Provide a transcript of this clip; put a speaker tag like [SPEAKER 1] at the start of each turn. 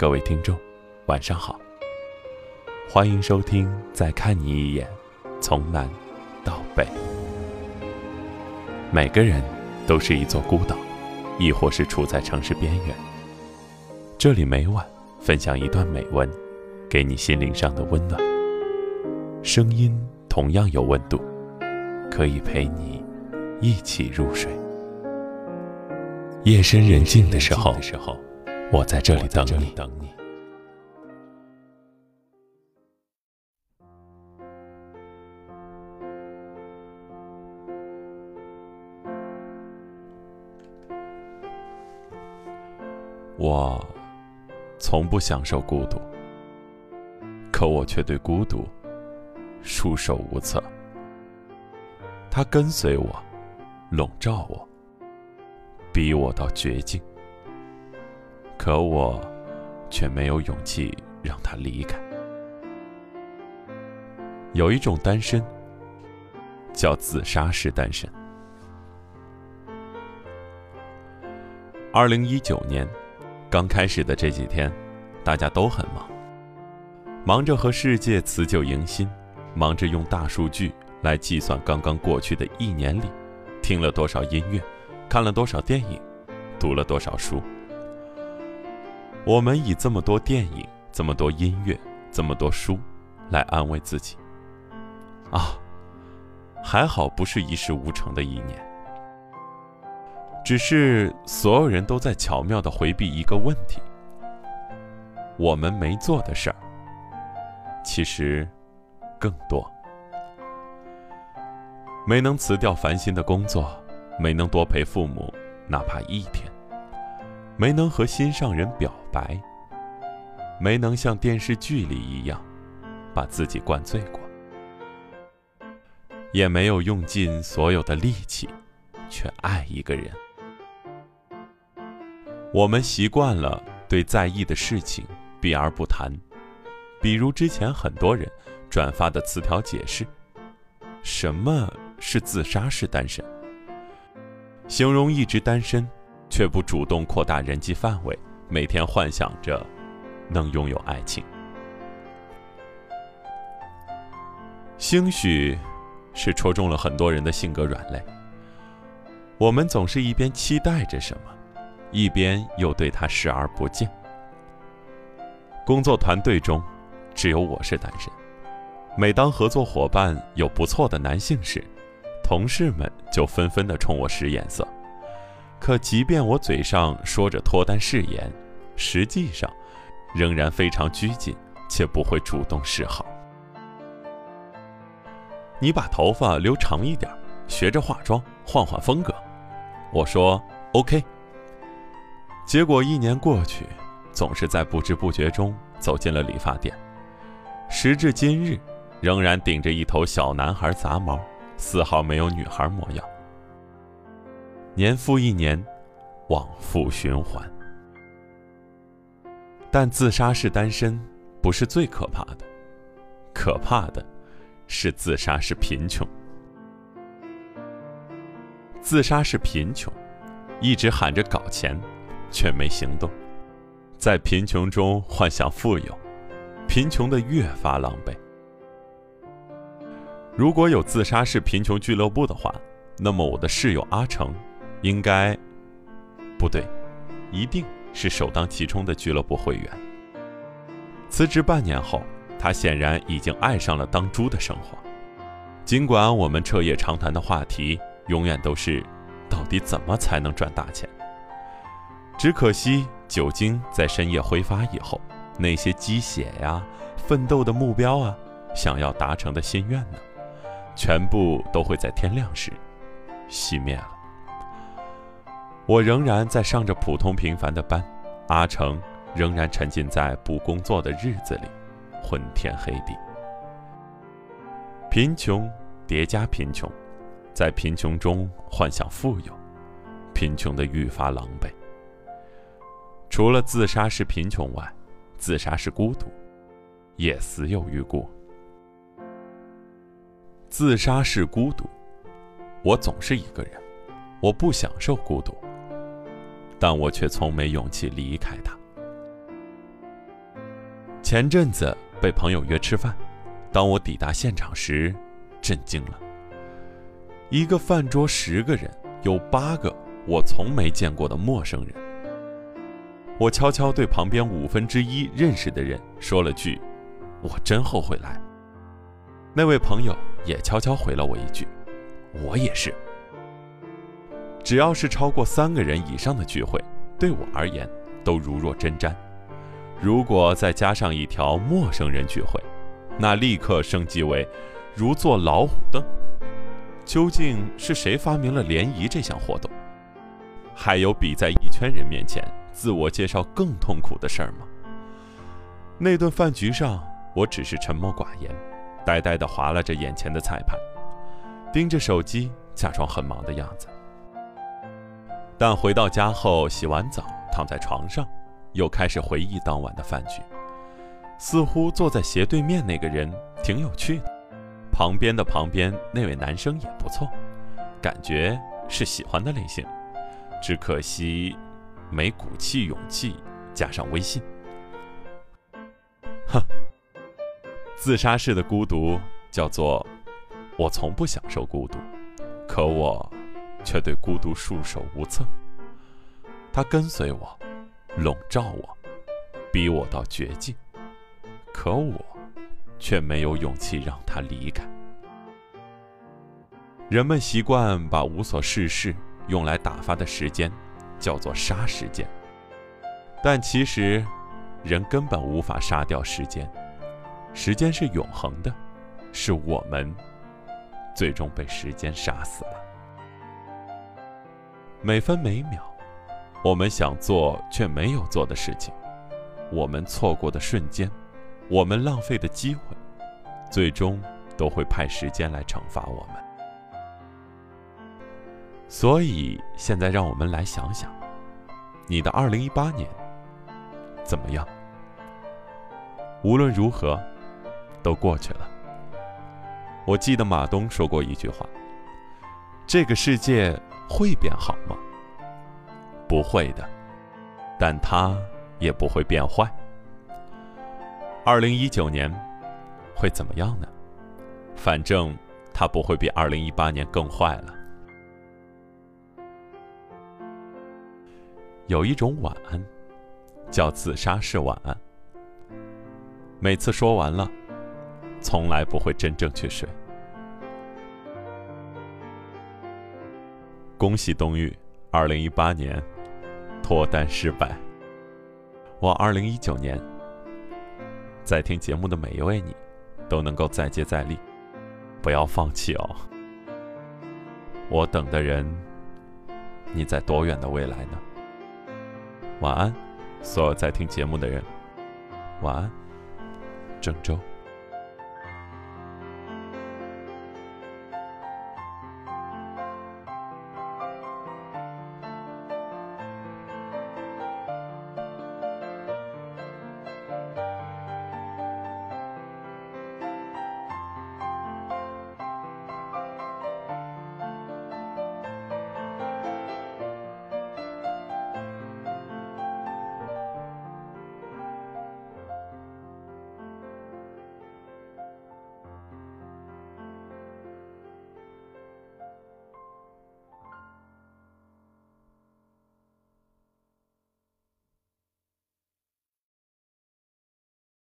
[SPEAKER 1] 各位听众，晚上好。欢迎收听《再看你一眼》，从南到北。每个人都是一座孤岛，亦或是处在城市边缘。这里每晚分享一段美文，给你心灵上的温暖。声音同样有温度，可以陪你一起入睡。夜深人静的时候，我在这里等你。等你我从不享受孤独，可我却对孤独束手无策。它跟随我，笼罩我。逼我到绝境，可我却没有勇气让他离开。有一种单身，叫自杀式单身。二零一九年刚开始的这几天，大家都很忙，忙着和世界辞旧迎新，忙着用大数据来计算刚刚过去的一年里，听了多少音乐。看了多少电影，读了多少书？我们以这么多电影、这么多音乐、这么多书，来安慰自己。啊，还好不是一事无成的一年。只是所有人都在巧妙的回避一个问题：我们没做的事儿，其实更多。没能辞掉烦心的工作。没能多陪父母，哪怕一天；没能和心上人表白；没能像电视剧里一样，把自己灌醉过；也没有用尽所有的力气，去爱一个人。我们习惯了对在意的事情避而不谈，比如之前很多人转发的词条解释：什么是自杀式单身？形容一直单身，却不主动扩大人际范围，每天幻想着能拥有爱情。兴许，是戳中了很多人的性格软肋。我们总是一边期待着什么，一边又对他视而不见。工作团队中，只有我是单身。每当合作伙伴有不错的男性时，同事们就纷纷的冲我使眼色，可即便我嘴上说着脱单誓言，实际上仍然非常拘谨，且不会主动示好。你把头发留长一点，学着化妆，换换风格。我说 OK。结果一年过去，总是在不知不觉中走进了理发店，时至今日，仍然顶着一头小男孩杂毛。丝毫没有女孩模样。年复一年，往复循环。但自杀式单身不是最可怕的，可怕的是自杀式贫穷。自杀式贫穷，一直喊着搞钱，却没行动，在贫穷中幻想富有，贫穷的越发狼狈。如果有自杀式贫穷俱乐部的话，那么我的室友阿成，应该，不对，一定是首当其冲的俱乐部会员。辞职半年后，他显然已经爱上了当猪的生活。尽管我们彻夜长谈的话题永远都是，到底怎么才能赚大钱？只可惜酒精在深夜挥发以后，那些鸡血呀、奋斗的目标啊、想要达成的心愿呢？全部都会在天亮时熄灭了。我仍然在上着普通平凡的班，阿成仍然沉浸在不工作的日子里，昏天黑地。贫穷叠加贫穷，在贫穷中幻想富有，贫穷的愈发狼狈。除了自杀是贫穷外，自杀是孤独，也死有余辜。自杀是孤独，我总是一个人，我不享受孤独，但我却从没勇气离开他。前阵子被朋友约吃饭，当我抵达现场时，震惊了。一个饭桌十个人，有八个我从没见过的陌生人。我悄悄对旁边五分之一认识的人说了句：“我真后悔来。”那位朋友也悄悄回了我一句：“我也是。”只要是超过三个人以上的聚会，对我而言都如若针毡。如果再加上一条陌生人聚会，那立刻升级为如坐老虎凳。究竟是谁发明了联谊这项活动？还有比在一圈人面前自我介绍更痛苦的事儿吗？那顿饭局上，我只是沉默寡言，呆呆地划拉着眼前的菜盘，盯着手机，假装很忙的样子。但回到家后，洗完澡，躺在床上，又开始回忆当晚的饭局。似乎坐在斜对面那个人挺有趣的，旁边的旁边那位男生也不错，感觉是喜欢的类型。只可惜，没骨气、勇气，加上微信。哼，自杀式的孤独叫做“我从不享受孤独”，可我却对孤独束手无策。它跟随我，笼罩我，逼我到绝境，可我却没有勇气让它离开。人们习惯把无所事事。用来打发的时间，叫做杀时间。但其实，人根本无法杀掉时间，时间是永恒的，是我们最终被时间杀死了。每分每秒，我们想做却没有做的事情，我们错过的瞬间，我们浪费的机会，最终都会派时间来惩罚我们。所以，现在让我们来想想，你的二零一八年怎么样？无论如何，都过去了。我记得马东说过一句话：“这个世界会变好吗？不会的，但它也不会变坏。”二零一九年会怎么样呢？反正它不会比二零一八年更坏了。有一种晚安，叫自杀式晚安。每次说完了，从来不会真正去睡。恭喜冬玉，二零一八年脱单失败。我二零一九年，在听节目的每一位你，都能够再接再厉，不要放弃哦。我等的人，你在多远的未来呢？晚安，所有在听节目的人。晚安，郑州。